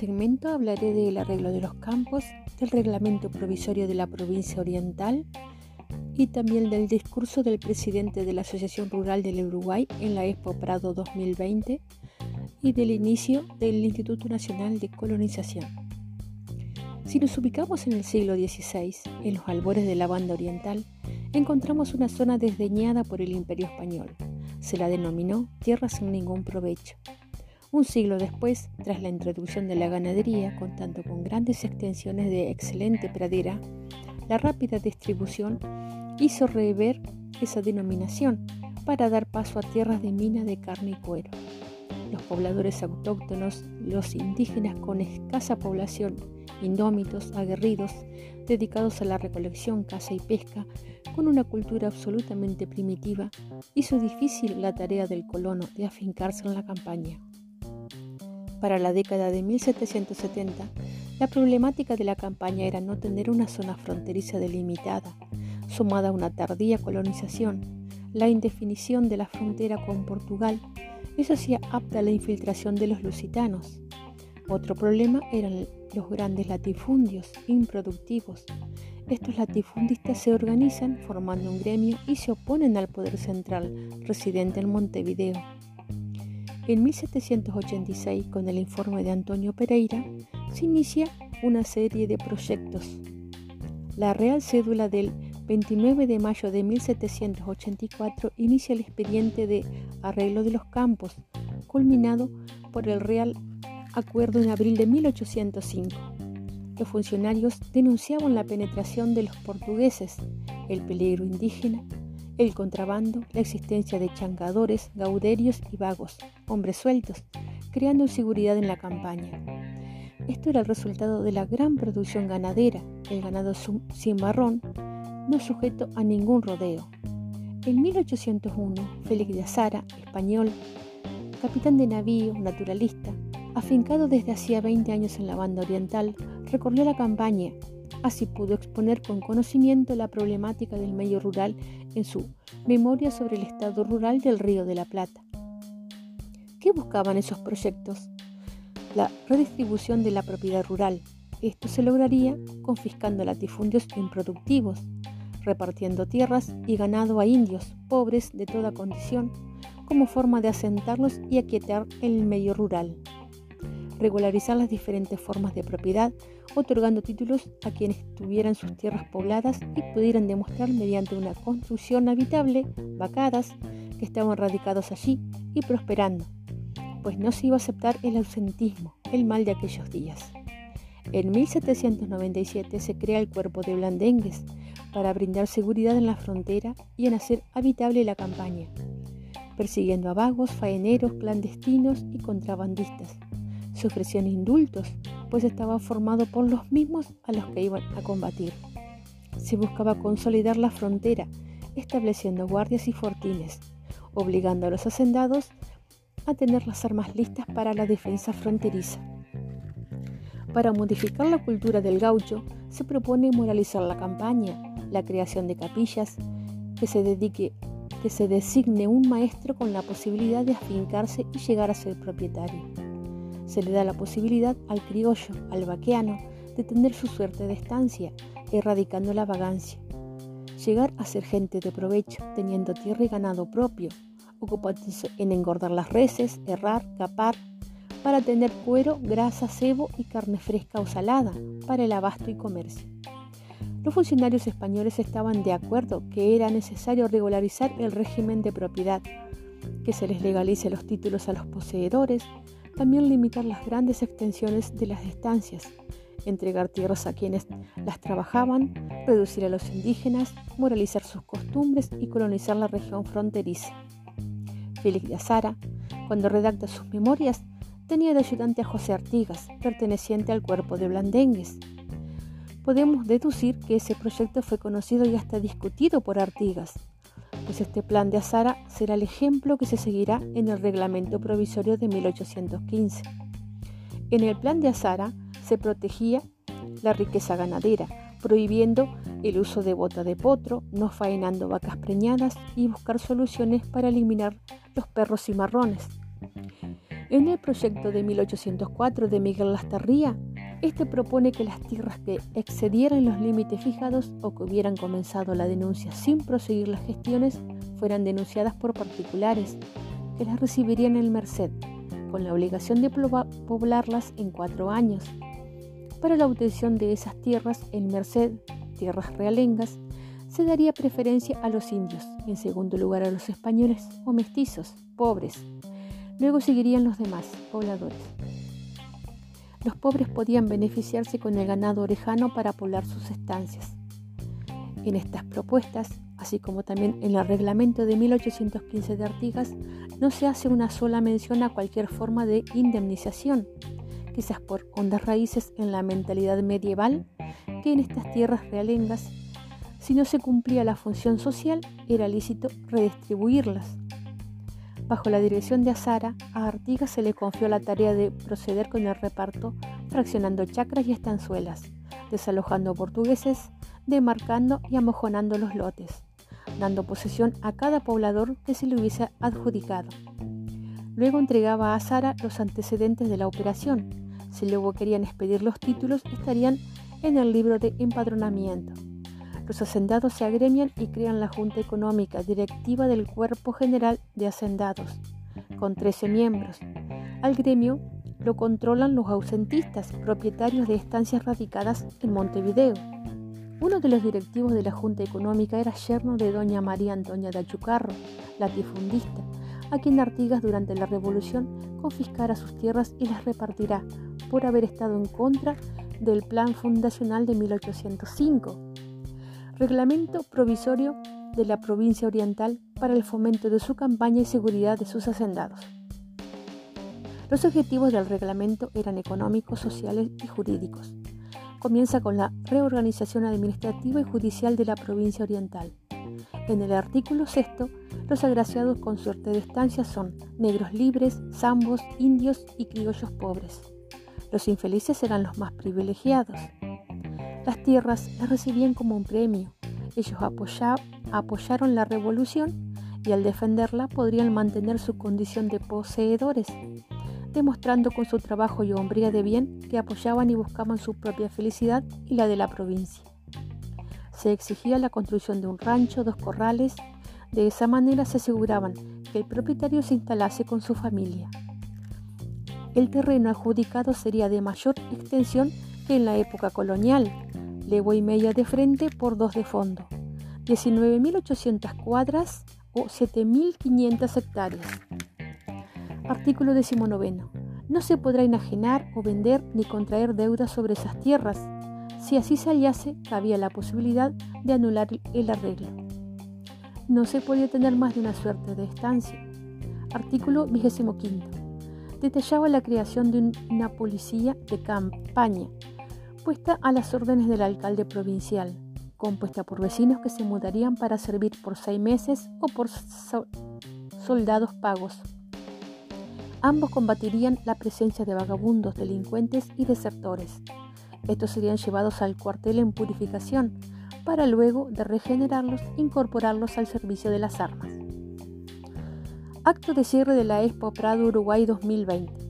segmento hablaré del arreglo de los campos, del reglamento provisorio de la provincia oriental y también del discurso del presidente de la Asociación Rural del Uruguay en la Expo Prado 2020 y del inicio del Instituto Nacional de Colonización. Si nos ubicamos en el siglo XVI, en los albores de la banda oriental, encontramos una zona desdeñada por el imperio español. Se la denominó tierra sin ningún provecho. Un siglo después, tras la introducción de la ganadería, contando con grandes extensiones de excelente pradera, la rápida distribución hizo rever esa denominación para dar paso a tierras de mina de carne y cuero. Los pobladores autóctonos, los indígenas con escasa población, indómitos, aguerridos, dedicados a la recolección, caza y pesca, con una cultura absolutamente primitiva, hizo difícil la tarea del colono de afincarse en la campaña. Para la década de 1770, la problemática de la campaña era no tener una zona fronteriza delimitada, sumada a una tardía colonización, la indefinición de la frontera con Portugal, eso hacía apta a la infiltración de los lusitanos. Otro problema eran los grandes latifundios improductivos. Estos latifundistas se organizan formando un gremio y se oponen al poder central residente en Montevideo. En 1786, con el informe de Antonio Pereira, se inicia una serie de proyectos. La Real Cédula del 29 de mayo de 1784 inicia el expediente de arreglo de los campos, culminado por el Real Acuerdo en abril de 1805. Los funcionarios denunciaban la penetración de los portugueses, el peligro indígena el contrabando, la existencia de changadores, gauderios y vagos, hombres sueltos, creando inseguridad en la campaña. Esto era el resultado de la gran producción ganadera, el ganado cimarrón, no sujeto a ningún rodeo. En 1801, Félix de Azara, español, capitán de navío, naturalista, afincado desde hacía 20 años en la banda oriental, recorrió la campaña Así pudo exponer con conocimiento la problemática del medio rural en su Memoria sobre el Estado Rural del Río de la Plata. ¿Qué buscaban esos proyectos? La redistribución de la propiedad rural. Esto se lograría confiscando latifundios improductivos, repartiendo tierras y ganado a indios pobres de toda condición como forma de asentarlos y aquietar el medio rural regularizar las diferentes formas de propiedad, otorgando títulos a quienes tuvieran sus tierras pobladas y pudieran demostrar mediante una construcción habitable, vacadas, que estaban radicados allí y prosperando, pues no se iba a aceptar el ausentismo, el mal de aquellos días. En 1797 se crea el cuerpo de blandengues para brindar seguridad en la frontera y en hacer habitable la campaña, persiguiendo a vagos, faeneros, clandestinos y contrabandistas se ofrecían indultos, pues estaba formado por los mismos a los que iban a combatir. Se buscaba consolidar la frontera, estableciendo guardias y fortines, obligando a los hacendados a tener las armas listas para la defensa fronteriza. Para modificar la cultura del gaucho, se propone moralizar la campaña, la creación de capillas, que se que se designe un maestro con la posibilidad de afincarse y llegar a ser propietario se le da la posibilidad al criollo, al vaqueano, de tener su suerte de estancia, erradicando la vagancia. Llegar a ser gente de provecho, teniendo tierra y ganado propio, ocupándose en engordar las reses, errar, capar, para tener cuero, grasa, cebo y carne fresca o salada para el abasto y comercio. Los funcionarios españoles estaban de acuerdo que era necesario regularizar el régimen de propiedad, que se les legalice los títulos a los poseedores, también limitar las grandes extensiones de las estancias, entregar tierras a quienes las trabajaban, reducir a los indígenas, moralizar sus costumbres y colonizar la región fronteriza. Félix de Azara, cuando redacta sus memorias, tenía de ayudante a José Artigas, perteneciente al cuerpo de Blandengues. Podemos deducir que ese proyecto fue conocido y hasta discutido por Artigas, pues este plan de Azara será el ejemplo que se seguirá en el reglamento provisorio de 1815. En el plan de Azara se protegía la riqueza ganadera, prohibiendo el uso de bota de potro, no faenando vacas preñadas y buscar soluciones para eliminar los perros y marrones. En el proyecto de 1804 de Miguel Lastarría, este propone que las tierras que excedieran los límites fijados o que hubieran comenzado la denuncia sin proseguir las gestiones fueran denunciadas por particulares, que las recibirían en el Merced, con la obligación de poblarlas en cuatro años. Para la obtención de esas tierras, en Merced, tierras realengas, se daría preferencia a los indios, en segundo lugar a los españoles o mestizos, pobres. Luego seguirían los demás, pobladores los pobres podían beneficiarse con el ganado orejano para poblar sus estancias. En estas propuestas, así como también en el reglamento de 1815 de Artigas, no se hace una sola mención a cualquier forma de indemnización, quizás por hondas raíces en la mentalidad medieval, que en estas tierras realengas, si no se cumplía la función social, era lícito redistribuirlas Bajo la dirección de Azara, a Artigas se le confió la tarea de proceder con el reparto, fraccionando chacras y estanzuelas, desalojando portugueses, demarcando y amojonando los lotes, dando posesión a cada poblador que se le hubiese adjudicado. Luego entregaba a Azara los antecedentes de la operación. Si luego querían expedir los títulos, estarían en el libro de empadronamiento. Los hacendados se agremian y crean la Junta Económica Directiva del Cuerpo General de Hacendados, con 13 miembros. Al gremio lo controlan los ausentistas, propietarios de estancias radicadas en Montevideo. Uno de los directivos de la Junta Económica era yerno de doña María Antonia de Achucarro, latifundista, a quien Artigas durante la Revolución confiscará sus tierras y las repartirá por haber estado en contra del Plan Fundacional de 1805 Reglamento provisorio de la provincia oriental para el fomento de su campaña y seguridad de sus hacendados. Los objetivos del reglamento eran económicos, sociales y jurídicos. Comienza con la reorganización administrativa y judicial de la provincia oriental. En el artículo sexto, los agraciados con suerte de estancia son negros libres, zambos, indios y criollos pobres. Los infelices eran los más privilegiados. Las tierras las recibían como un premio. Ellos apoyaron la revolución y al defenderla podrían mantener su condición de poseedores, demostrando con su trabajo y hombría de bien que apoyaban y buscaban su propia felicidad y la de la provincia. Se exigía la construcción de un rancho, dos corrales, de esa manera se aseguraban que el propietario se instalase con su familia. El terreno adjudicado sería de mayor extensión que en la época colonial, legua y media de frente por dos de fondo, 19.800 cuadras o 7.500 hectáreas. Artículo 19. No se podrá enajenar o vender ni contraer deudas sobre esas tierras. Si así se hallase, había la posibilidad de anular el arreglo. No se podía tener más de una suerte de estancia. Artículo 25. Detallaba la creación de una policía de campaña puesta a las órdenes del alcalde provincial, compuesta por vecinos que se mudarían para servir por seis meses o por soldados pagos. Ambos combatirían la presencia de vagabundos, delincuentes y desertores. Estos serían llevados al cuartel en purificación, para luego de regenerarlos incorporarlos al servicio de las armas. Acto de cierre de la Expo Prado Uruguay 2020.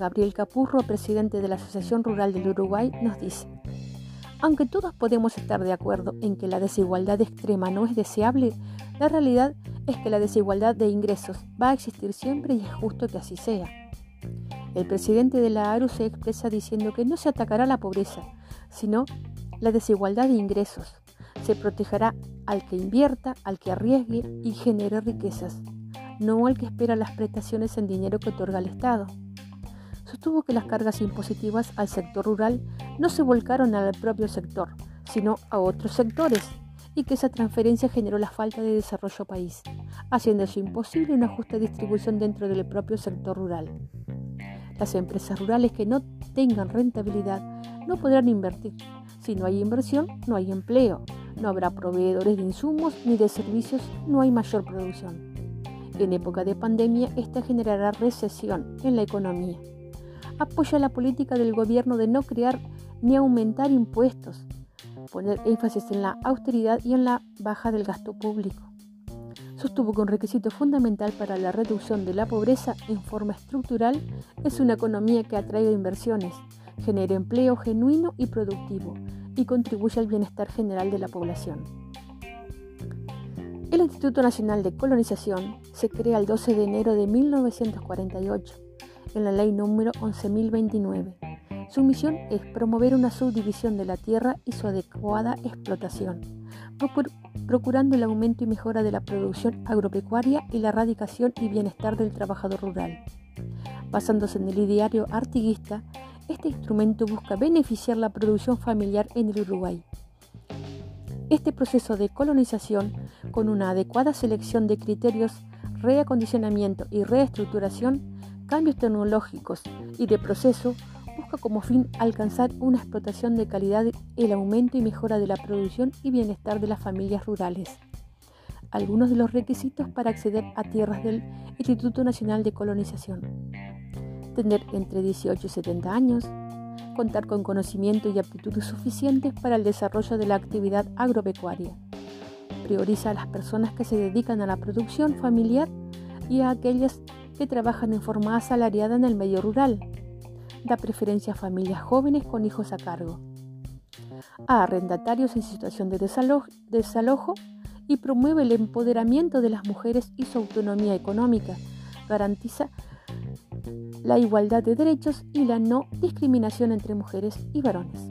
Gabriel Capurro, presidente de la Asociación Rural del Uruguay, nos dice, aunque todos podemos estar de acuerdo en que la desigualdad extrema no es deseable, la realidad es que la desigualdad de ingresos va a existir siempre y es justo que así sea. El presidente de la ARU se expresa diciendo que no se atacará la pobreza, sino la desigualdad de ingresos. Se protegerá al que invierta, al que arriesgue y genere riquezas, no al que espera las prestaciones en dinero que otorga el Estado sostuvo que las cargas impositivas al sector rural no se volcaron al propio sector, sino a otros sectores, y que esa transferencia generó la falta de desarrollo país, haciéndose imposible una justa distribución dentro del propio sector rural. Las empresas rurales que no tengan rentabilidad no podrán invertir. Si no hay inversión, no hay empleo, no habrá proveedores de insumos ni de servicios, no hay mayor producción. En época de pandemia, esta generará recesión en la economía apoya la política del gobierno de no crear ni aumentar impuestos, poner énfasis en la austeridad y en la baja del gasto público. sostuvo que un requisito fundamental para la reducción de la pobreza en forma estructural es una economía que atraiga inversiones, genere empleo genuino y productivo y contribuya al bienestar general de la población. El Instituto Nacional de Colonización se crea el 12 de enero de 1948 en la ley número 11.029. Su misión es promover una subdivisión de la tierra y su adecuada explotación, procurando el aumento y mejora de la producción agropecuaria y la erradicación y bienestar del trabajador rural. Basándose en el ideario artiguista, este instrumento busca beneficiar la producción familiar en el Uruguay. Este proceso de colonización, con una adecuada selección de criterios, reacondicionamiento y reestructuración, cambios tecnológicos y de proceso, busca como fin alcanzar una explotación de calidad, el aumento y mejora de la producción y bienestar de las familias rurales. Algunos de los requisitos para acceder a tierras del Instituto Nacional de Colonización tener entre 18 y 70 años, contar con conocimiento y aptitudes suficientes para el desarrollo de la actividad agropecuaria. Prioriza a las personas que se dedican a la producción familiar y a aquellas que trabajan en forma asalariada en el medio rural. Da preferencia a familias jóvenes con hijos a cargo, a arrendatarios en situación de desalojo y promueve el empoderamiento de las mujeres y su autonomía económica. Garantiza la igualdad de derechos y la no discriminación entre mujeres y varones.